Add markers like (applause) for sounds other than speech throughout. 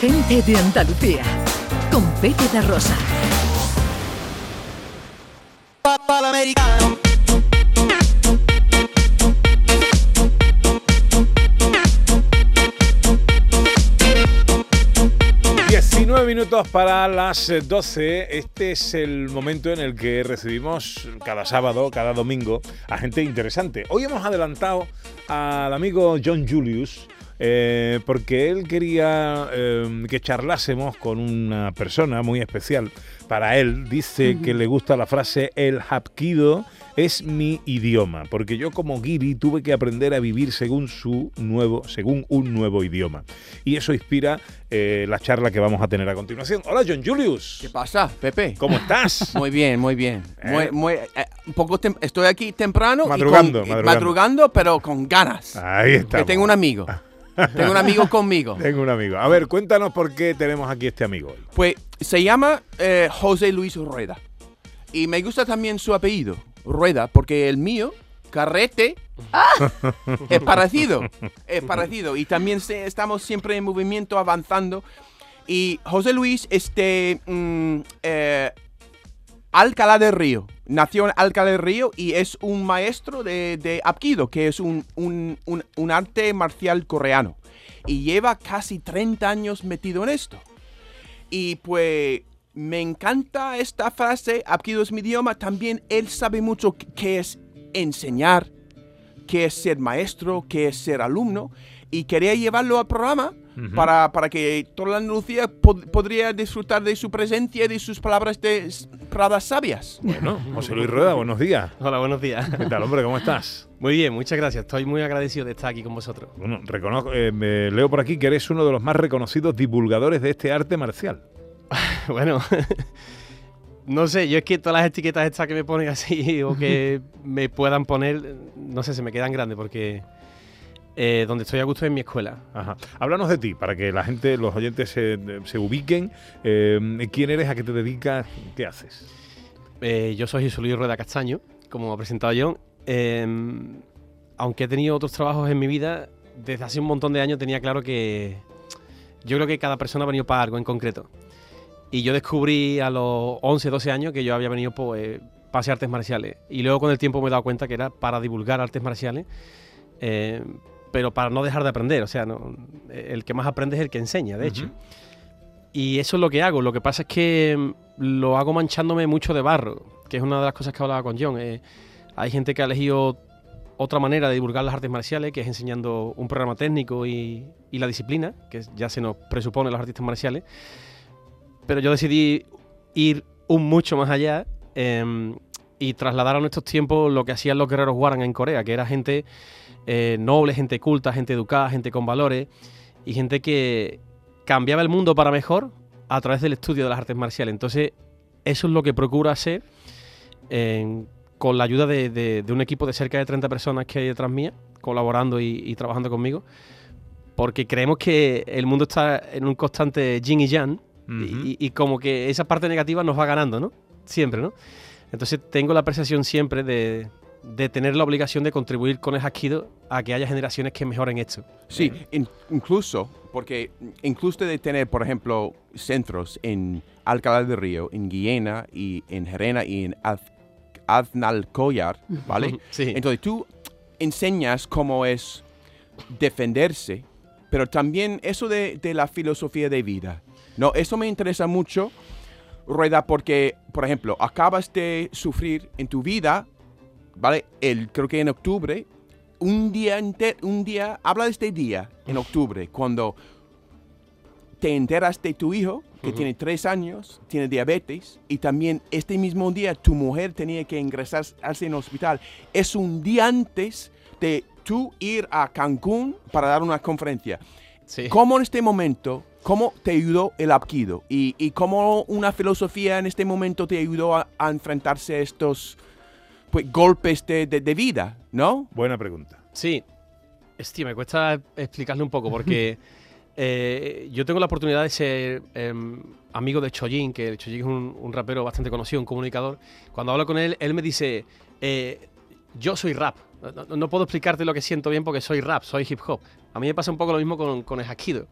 Gente de Andalucía, con Pepe da Rosa. americano. 19 minutos para las 12. Este es el momento en el que recibimos cada sábado, cada domingo, a gente interesante. Hoy hemos adelantado al amigo John Julius. Eh, porque él quería eh, que charlásemos con una persona muy especial. Para él dice que le gusta la frase el hapkido es mi idioma, porque yo como guiri tuve que aprender a vivir según su nuevo, según un nuevo idioma. Y eso inspira eh, la charla que vamos a tener a continuación. Hola John Julius. ¿Qué pasa, Pepe? ¿Cómo estás? (laughs) Muy bien, muy bien. Eh. muy, eh, un poco estoy aquí temprano. y Madrugando, con- y madrugando. madrugando, pero con ganas. Ahí está. que tengo un amigo. Tengo un amigo conmigo. (laughs) Tengo un amigo. A ver, cuéntanos por qué tenemos aquí este amigo hoy. Pues se llama eh, José Luis Rueda. Y me gusta también su apellido, Rueda, porque el mío, Carrete, es parecido. Es parecido. Y también se- estamos siempre en movimiento, avanzando. Y José Luis, este. mm, eh, Alcalá del Río. Nació en Alcalá del Río y es un maestro de, de Apkido, que es un, un- un- un arte marcial coreano. Y lleva casi 30 años metido en esto. Y pues me encanta esta frase, Apkido es mi idioma. También él sabe mucho qué- es enseñar, qué es ser maestro, qué es ser alumno. Y quería llevarlo al programa para, para que toda la Andalucía pod- podría disfrutar de su presencia y de sus palabras de palabras sabias. Bueno, José Luis Rueda, buenos días. Hola, buenos días. ¿Qué tal, hombre? ¿Cómo estás? Muy bien, muchas gracias. Estoy muy agradecido de estar aquí con vosotros. Bueno, reconozco, eh, me leo por aquí que eres uno de los más reconocidos divulgadores de este arte marcial. (laughs) Bueno, no sé, yo es que todas las etiquetas estas que me ponen así (laughs) o que me puedan poner, no sé, se me quedan grandes porque eh, donde estoy a gusto es en mi escuela. Ajá. Háblanos de ti, para que la gente, los oyentes se, se ubiquen. Eh, ¿Quién eres? ¿A qué te dedicas? ¿Qué haces? Eh, yo soy Jesús Luis Rueda Castaño, como ha presentado John. Eh, aunque he tenido otros trabajos en mi vida, desde hace un montón de años tenía claro que yo creo que cada persona ha venido para algo en concreto. Y yo descubrí a los 11, 12 años que yo había venido pues, para hacer artes marciales. Y luego con el tiempo me he dado cuenta que era para divulgar artes marciales, eh, pero para no dejar de aprender. O sea, no, el que más aprende es el que enseña, de hecho. Ujú. Y eso es lo que hago. Lo que pasa es que mm, lo hago manchándome mucho de barro, que es una de las cosas que hablaba con John. Eh, hay gente que ha elegido otra manera de divulgar las artes marciales, que es enseñando un programa técnico y, y la disciplina, que ya se nos presupone los artistas marciales. Pero yo decidí ir un mucho más allá em, y trasladar a nuestros tiempos lo que hacían los guerreros Warren en Corea, que era gente eh, noble, gente culta, gente educada, gente con valores y gente que cambiaba el mundo para mejor a través del estudio de las artes marciales. Entonces, eso es lo que procuro hacer con la ayuda de un equipo de cerca de 30 personas que hay detrás mía, colaborando y, y trabajando conmigo, porque creemos que el mundo está en un constante yin y yang, y, y como que esa parte negativa nos va ganando, ¿no? Siempre, ¿no? Entonces tengo la percepción siempre de, de tener la obligación de contribuir con el Hapkido a que haya generaciones que mejoren esto. Sí, in- incluso, porque incluso de tener, por ejemplo, centros en Alcalá del Río, en Guiena y en Gerena y en Az- Aznalcóllar, ¿vale? (laughs) Sí. Entonces tú enseñas cómo es defenderse, pero también eso de, de la filosofía de vida. No, eso me interesa mucho, Rueda, porque, por ejemplo, acabas de sufrir en tu vida, ¿vale? El, creo que en octubre, un día, un día, habla de este día, en octubre, cuando te enteras de tu hijo, que tiene tres años, tiene diabetes, y también este mismo día tu mujer tenía que ingresarse en el hospital. Es un día antes de tú ir a Cancún para dar una conferencia. Sí. ¿Cómo en este momento, cómo te ayudó el Apkido? Y, y cómo una filosofía en este momento te ayudó a, a enfrentarse a estos pues, golpes de, de- de vida, ¿no? Buena pregunta. Sí, Hostia, me cuesta explicarle un poco porque (laughs) eh, yo tengo la oportunidad de ser em, amigo de Chojin, que Chojin es un, un rapero bastante conocido, un comunicador. Cuando hablo con él, él me dice, eh, yo soy rap. No, no- puedo explicarte lo que siento bien porque soy rap, soy hip hop. A mí me pasa un poco lo mismo con, con el Hapkido.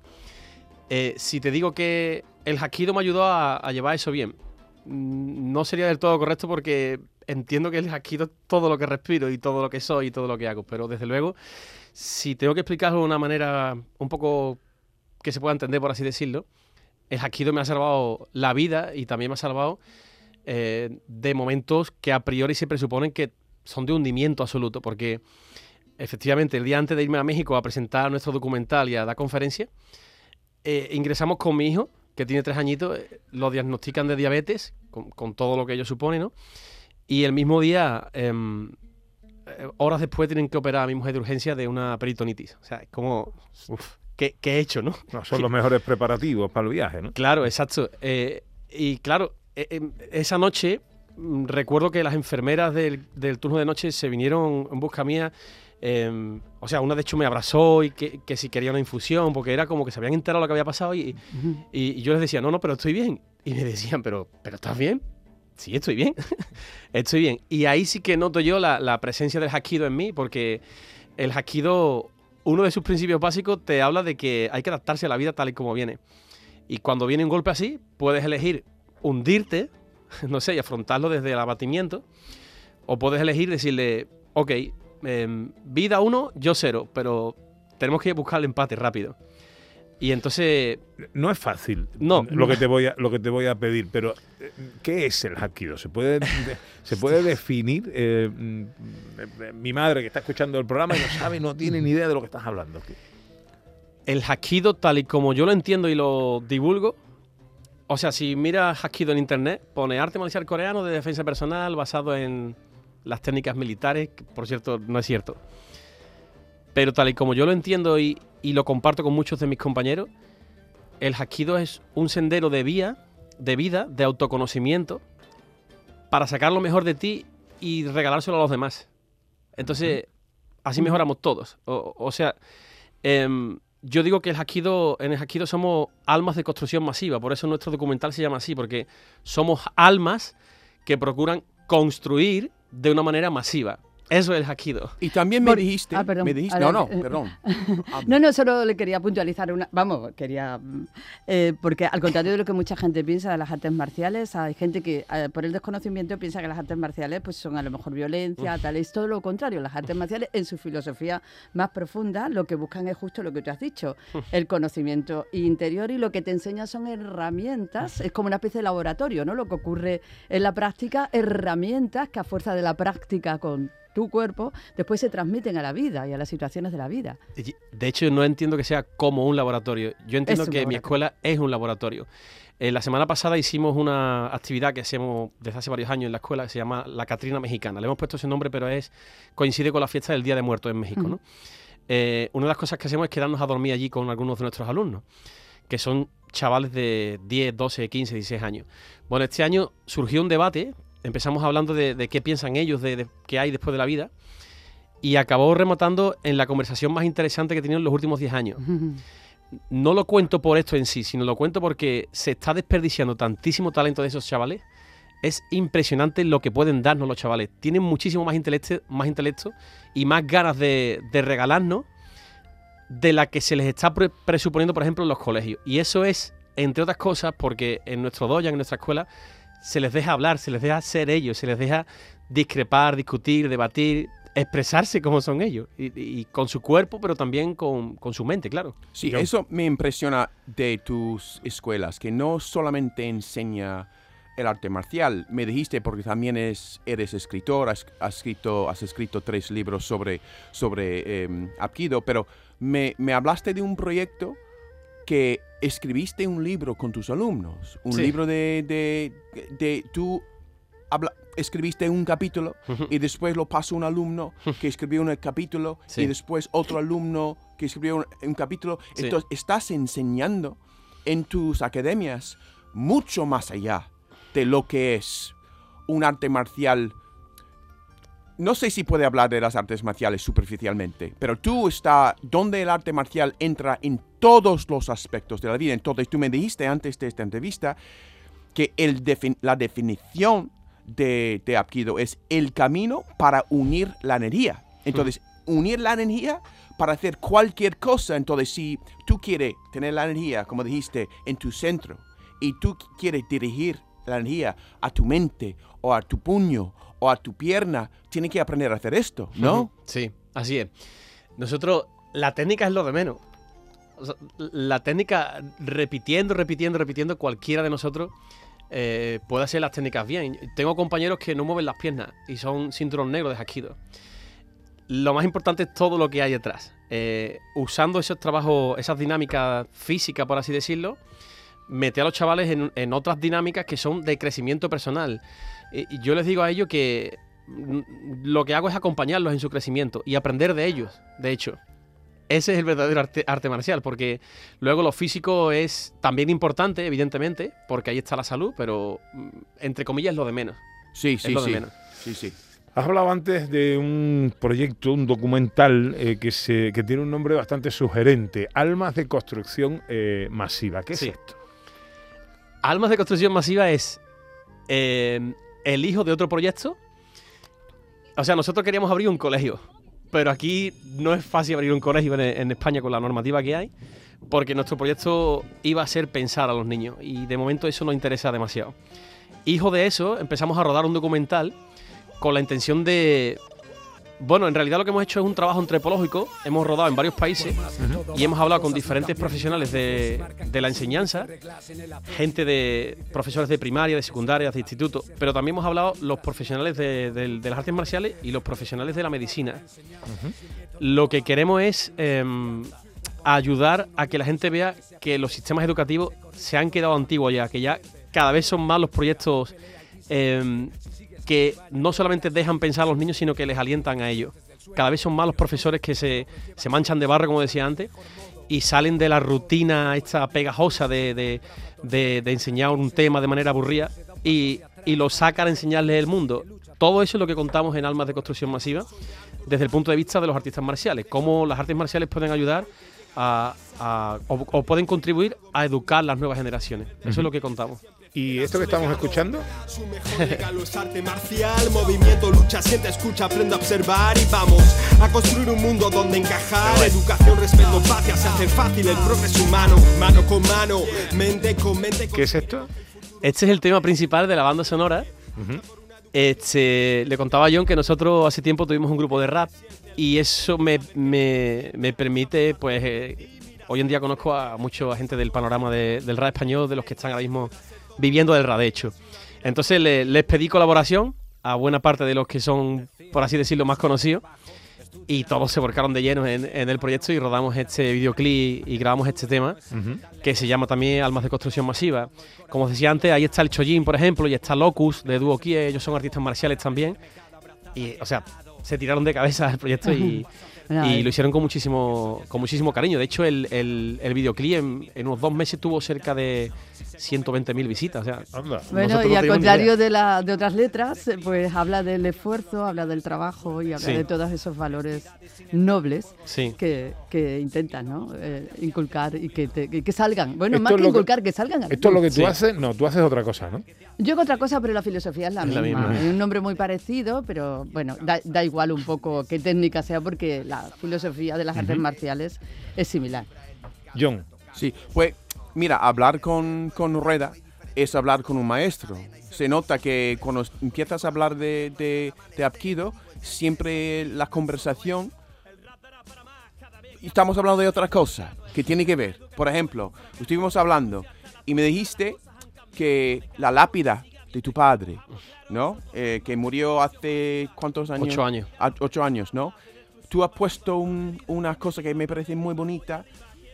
Eh, si te digo que el Hakido me ayudó a, a llevar eso bien, mm, no sería del todo correcto porque entiendo que el Hakido es todo lo que respiro y todo lo que soy y todo lo que hago, pero desde luego, si tengo que explicarlo de una manera un poco que se pueda entender, por así decirlo, el Hakido me ha salvado la vida y también me ha salvado eh, de momentos que a priori se presuponen que son de hundimiento absoluto, porque efectivamente el día antes de irme a México a presentar nuestro documental y a dar conferencia, eh, ingresamos con mi hijo, que tiene tres añitos, eh, lo diagnostican de diabetes, con, con todo lo que ello supone, ¿no? Y el mismo día, em, eh, horas después, tienen que operar a mi mujer de urgencia de una peritonitis. O sea, es como, uf, ¿qué, qué he hecho, no? No, son los mejores preparativos para el viaje, ¿no? Claro, exacto. Y claro, eh, esa noche mm, recuerdo que las enfermeras del, del turno de noche se vinieron en busca mía. Eh, o sea, una de hecho me abrazó y que, que si quería una infusión, porque era como que se habían enterado lo que había pasado y, y- y yo les decía, no, no, pero estoy bien. Y me decían, pero, pero ¿estás bien? Sí, estoy bien. (laughs) estoy bien. Y ahí sí que noto yo la, la presencia del Hakido en mí, porque el Hakido, uno de sus principios básicos, te habla de que hay que adaptarse a la vida tal y como viene. Y cuando viene un golpe así, puedes elegir hundirte, (laughs) no sé, y afrontarlo desde el abatimiento, o puedes elegir decirle, ok, em, vida uno, yo cero, pero tenemos que buscar el empate rápido. Y entonces, No es fácil No. lo que te voy a, lo que te voy a pedir, pero eh, ¿qué es el Hapkido? ¿Se puede, de- se puede definir? Eh, mm, eh, mi madre que está escuchando el programa y no sabe, no tiene ni idea de lo que estás hablando. el Hakido, tal y como yo lo entiendo y lo divulgo, o sea, si miras Hakido en internet, pone arte marcial coreano de defensa personal basado en las técnicas militares, que por cierto no es cierto. Pero tal y como yo lo entiendo y, y lo comparto con muchos de mis compañeros, el Hakido es un sendero de vía, de vida, de autoconocimiento, para sacar lo mejor de ti y regalárselo a los demás. Entonces, así mejoramos todos. O, o sea, em, yo digo que el Hakido, en el Hakido somos almas de construcción masiva, por eso nuestro documental se llama así, porque somos almas que procuran construir de una manera masiva. Eso es el Hakido. Y también me Por- dijiste... ah, perdón. Me dijiste, Ahora, no, no, eh, perdón. (laughs) Ah, No, no, solo le quería puntualizar una. Vamos, quería. mm, eh, porque al contrario de lo que mucha gente piensa de las artes marciales, hay gente que eh, por el desconocimiento piensa que las artes marciales pues son a lo mejor violencia, tal. Es todo lo contrario. Las artes marciales, en su filosofía más profunda, lo que buscan es justo lo que tú has dicho: el conocimiento interior y lo que te enseña son herramientas. Es como una especie de laboratorio, ¿no? Lo que ocurre en la práctica, herramientas que a fuerza de la práctica con tu cuerpo, después se transmiten a la vida y a las situaciones de la vida. De hecho, no entiendo que sea como un laboratorio. Yo entiendo Es que mi escuela es un laboratorio. Eh, la semana pasada hicimos una actividad que hacemos desde hace varios años en la escuela que se llama La Catrina Mexicana. Le hemos puesto ese nombre, pero es coincide con la fiesta del Día de Muertos en México. ¿no? Eh, una de las cosas que hacemos es quedarnos a dormir allí con algunos de nuestros alumnos, que son chavales de 10, 12, 15, 16 años. Bueno, este año surgió un debate, empezamos hablando de, de qué piensan ellos, de, de qué hay después de la vida, y acabó rematando en la conversación más interesante que he tenido en los últimos 10 años. (laughs) No lo cuento por esto en sí, sino lo cuento porque se está desperdiciando tantísimo talento de esos chavales. Es impresionante lo que pueden darnos los chavales. Tienen muchísimo más intelecto, más intelecto y más ganas de, de regalarnos de la que se les está pre- presuponiendo, por ejemplo, en los colegios. Y eso es, entre otras cosas, porque en nuestro doya, en nuestra escuela, se les deja hablar, se les deja ser ellos, se les deja discrepar, discutir, debatir, expresarse como son ellos. Y, y con su cuerpo, pero también con, con su mente, claro. Sí, Yo- eso me impresiona de tus escuelas, que no solamente enseña el arte marcial, me dijiste porque también es, eres escritor, has, has escrito, has escrito tres libros sobre, sobre eh, Apkido, pero me, me hablaste de un proyecto que escribiste un libro con tus alumnos, un Sí. libro de, de, de tú habla- escribiste un capítulo y después lo pasó un alumno que escribió un capítulo Sí. y después otro alumno que escribió un, un capítulo. Sí. Entonces, estás enseñando en tus academias mucho más allá de lo que es un arte marcial. No sé si puede hablar de las artes marciales superficialmente, pero tú está donde el arte marcial entra en todos los aspectos de la vida. Entonces, tú me dijiste antes de esta entrevista que la definición de, de Apkido es el camino para unir la energía. Entonces, unir la energía para hacer cualquier cosa. Entonces, si tú quieres tener la energía, como dijiste, en tu centro y tú quieres dirigir la energía a tu mente o a tu puño o a tu pierna, tienes que aprender a hacer esto, ¿no? Sí, así es. Nosotros, la técnica es lo de menos. O sea, la técnica, repitiendo, repitiendo, repitiendo, cualquiera de nosotros eh, puede hacer las técnicas bien. Tengo compañeros que no mueven las piernas y son cinturón negro de. Lo más importante es todo lo que hay detrás. Eh, usando esos trabajos, esas dinámicas físicas, por así decirlo, mete a los chavales en, en otras dinámicas que son de crecimiento personal. Y yo les digo a ellos que mm, lo que hago es acompañarlos en su crecimiento y aprender de ellos, de hecho. Ese es el verdadero arte, arte marcial, porque luego lo físico es también importante, evidentemente, porque ahí está la salud, pero mm, entre comillas es lo de menos. Sí, sí, lo de sí. menos. Sí, sí. Has hablado antes de un proyecto, un documental eh, que, se, que tiene un nombre bastante sugerente, Almas de Construcción eh, Masiva. ¿Qué Sí. es esto? Almas de construcción masiva es eh, el hijo de otro proyecto. O sea, nosotros queríamos abrir un colegio, pero aquí no es fácil abrir un colegio en, en España con la normativa que hay, porque nuestro proyecto iba a ser pensar a los niños y de momento eso nos interesa demasiado. Hijo de eso, empezamos a rodar un documental con la intención de... Bueno, en realidad lo que hemos hecho es un trabajo antropológico, hemos rodado en varios países y hemos hablado con diferentes profesionales de, la enseñanza, gente de profesores de primaria, de secundaria, de instituto, pero también hemos hablado los profesionales de las artes marciales y los profesionales de la medicina. Lo que queremos es em, ayudar a que la gente vea que los sistemas educativos se han quedado antiguos ya, que ya cada vez son más los proyectos em, que no solamente dejan pensar a los niños, sino que les alientan a ellos. Cada vez son más los profesores que se, se manchan de barro, como decía antes, y salen de la rutina esta pegajosa de, de- de- de enseñar un tema de manera aburrida y, y lo sacan a enseñarles el mundo. Todo eso es lo que contamos en Almas de Construcción Masiva desde el punto de vista de los artistas marciales. Cómo las artes marciales pueden ayudar a, a- o, o pueden contribuir a educar las nuevas generaciones. Eso es lo que contamos. ¿Y esto que estamos escuchando? Su mejor regalo es arte marcial, movimiento, lucha, siente, escucha, aprende a observar y vamos a construir un mundo donde encajar. Educación, respeto, paz, se hace fácil el progreso humano, mano con mano, mente con mente. ¿Qué es esto? Este es el tema principal de la banda sonora. Este, le contaba a John que nosotros hace tiempo tuvimos un grupo de rap y eso me, me- me permite, pues, eh, hoy en día conozco a mucha gente del panorama de- del rap español, de los que están ahora mismo viviendo del rap, de hecho. Entonces le- les pedí colaboración a buena parte de los que son, por así decirlo, más conocidos y todos se volcaron de lleno en, en el proyecto y rodamos este videoclip y grabamos este tema que se llama también Almas de Construcción Masiva. Como os decía antes, ahí está el Chojin, por ejemplo, y está Locus de Duo Kie, ellos son artistas marciales también. Y, o sea, se tiraron de cabeza al proyecto y, (laughs) lo hicieron con muchísimo, con muchísimo cariño. De hecho, el, el, el videoclip en, en unos dos meses tuvo cerca de 120.000 visitas. O sea, Anda. Bueno, y al contrario de, la, de otras letras, eh, pues habla del esfuerzo, habla del trabajo y habla Sí. de todos esos valores nobles sí. que, que intentan ¿no? Eh, inculcar y que, te- que- que salgan. Bueno, Esto más que inculcar, que, salgan. a la Esto es lo que tú Sí. haces. No, tú haces otra cosa, ¿no? Yo hago otra cosa, pero la filosofía es la Es la misma. misma. Es un nombre muy parecido, pero bueno, da, da igual un poco qué técnica sea, porque la filosofía de las artes marciales es similar. John. Sí, pues mira, hablar con, con Rueda es hablar con un maestro. Se nota que cuando empiezas a hablar de, de, de Apkido, siempre la conversación estamos hablando de otra cosa que tiene que ver. Por ejemplo, estuvimos hablando y me dijiste que la lápida de tu padre, ¿no? Eh, que murió hace cuántos años? Ocho años. a- ocho años, ¿no? Tú has puesto un- una cosa que me parece muy bonita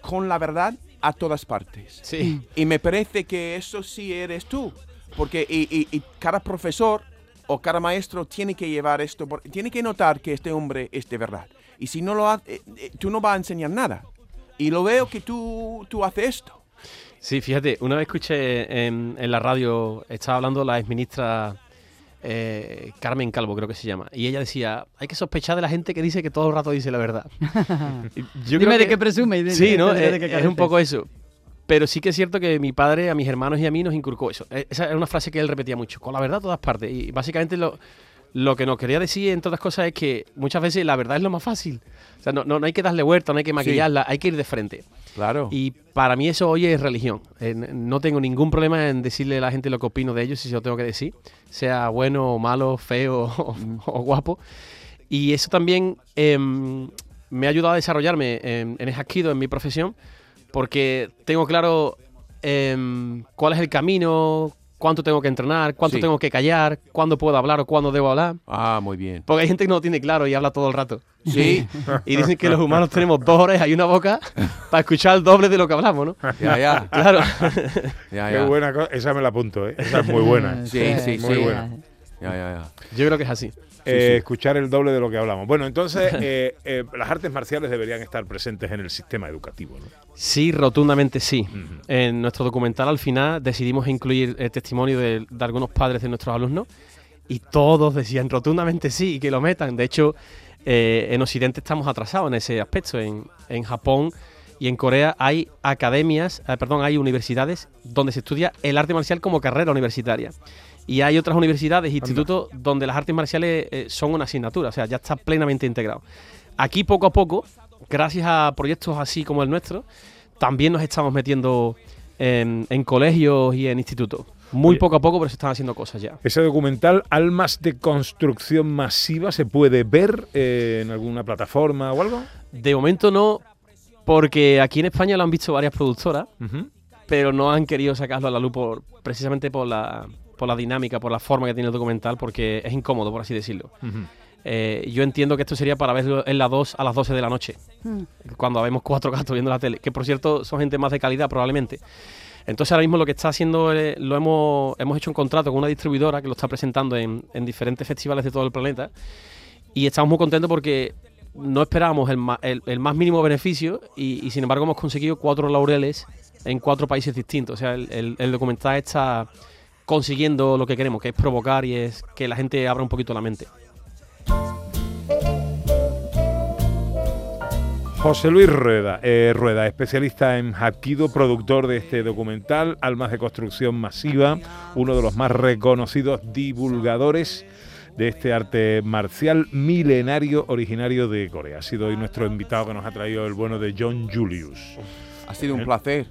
con la verdad a todas partes. Sí. Y me parece que eso sí eres tú. Porque y, y- y cada profesor o cada maestro tiene que llevar esto, por- tiene que notar que este hombre es de verdad. Y si no lo hace, tú no vas a enseñar nada. Y lo veo que tú, tú haces esto. Sí, fíjate, una vez escuché en, en la radio, estaba hablando la exministra eh, Carmen Calvo, creo que se llama, y ella decía, hay que sospechar de la gente que dice que todo el rato dice la verdad. (laughs) Yo Dime creo de qué presume y de- Sí, ¿no? de- de qué es un poco eso. Pero sí que es cierto que mi padre, a mis hermanos y a mí nos inculcó eso. Eh, Esa era una frase que él repetía mucho, con la verdad a todas partes. Y básicamente lo, lo que nos quería decir, entre otras cosas, es que muchas veces la verdad es lo más fácil. O sea, no, no, no hay que darle vuelta, no hay que maquillarla, hay que ir de frente. Claro. Y para mí eso hoy es religión. Eh, no tengo ningún problema en decirle a la gente lo que opino de ellos, si se lo tengo que decir, sea bueno o malo, feo (laughs) o, o guapo. Y eso también em, me ha ayudado a desarrollarme en, en el hapkido, en mi profesión, porque tengo claro em, cuál es el camino, cuánto tengo que entrenar, cuánto Sí. tengo que callar, cuándo puedo hablar o cuándo debo hablar. Ah, muy bien. Porque hay gente que no lo tiene claro y habla todo el rato. Sí. Y dicen que los humanos tenemos dos orejas y una boca para escuchar el doble de lo que hablamos, ¿no? Ya, ya. Claro. (laughs) Ya, Qué ya. buena cosa. Esa me la apunto, ¿eh? Esa es muy buena. Sí, sí, Muy sí. buena. Ya, ya, ya. Yo creo que es así. Eh, Escuchar el doble de lo que hablamos. Bueno, entonces (laughs) eh, eh, las artes marciales deberían estar presentes en el sistema educativo, ¿no? Sí, rotundamente sí. En nuestro documental al final decidimos incluir el testimonio de, de algunos padres de nuestros alumnos y todos decían rotundamente sí, que lo metan. De hecho, eh, en Occidente estamos atrasados en ese aspecto. En, en Japón y en Corea hay academias, eh, perdón, hay universidades donde se estudia el arte marcial como carrera universitaria. Y hay otras universidades, institutos, donde las artes marciales eh, son una asignatura, o sea, ya está plenamente integrado. Aquí poco a poco, gracias a proyectos así como el nuestro, también nos estamos metiendo en, en colegios y en institutos. Muy Oye. poco a poco, pero se están haciendo cosas ya. Ese documental, Almas de Construcción Masiva, ¿se puede ver eh, en alguna plataforma o algo? De momento no, porque aquí en España lo han visto varias productoras, pero no han querido sacarlo a la luz por, precisamente por la, por la dinámica, por la forma que tiene el documental, porque es incómodo, por así decirlo. Eh, yo entiendo que esto sería para verlo en la 2 a las 12 de la noche, Mm. cuando vemos cuatro gatos viendo la tele, que por cierto son gente más de calidad probablemente. Entonces ahora mismo lo que está haciendo, eh, lo hemos, hemos hecho un contrato con una distribuidora que lo está presentando en, en diferentes festivales de todo el planeta y estamos muy contentos porque no esperábamos el, el- más mínimo beneficio y, sin embargo hemos conseguido cuatro laureles en cuatro países distintos. O sea, el documental está consiguiendo lo que queremos, que es provocar y es que la gente abra un poquito la mente. José Luis Rueda, eh, Rueda, especialista en Hapkido, productor de este documental, Almas de Construcción Masiva, uno de los más reconocidos divulgadores de este arte marcial milenario originario de Corea. Ha sido hoy nuestro invitado que nos ha traído el bueno de John Julius. Ha sido un placer.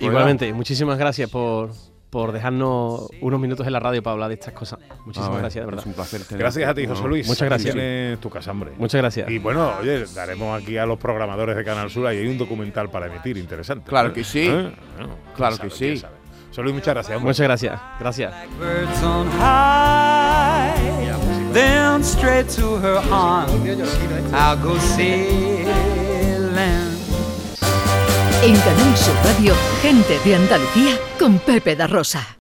Igualmente, muchísimas gracias por, por dejarnos unos minutos en la radio para hablar de estas cosas. Muchísimas Ah, gracias, de verdad. Es un placer tenerte. Gracias a ti, José Luis. Muchas gracias. Tienes tu casa, hombre. Muchas gracias. Y bueno, oye, daremos aquí a los programadores de Canal Sur, ahí hay un documental para emitir, interesante. Claro ¿eh? que sí. ¿Eh? Bueno, Claro que sabe, sí. José Luis, muchas gracias. hombre. Muchas gracias. Gracias. Then straight to her arms. I'll go sailing. En Canal Sur Radio, gente de Andalucía con Pepe da Rosa.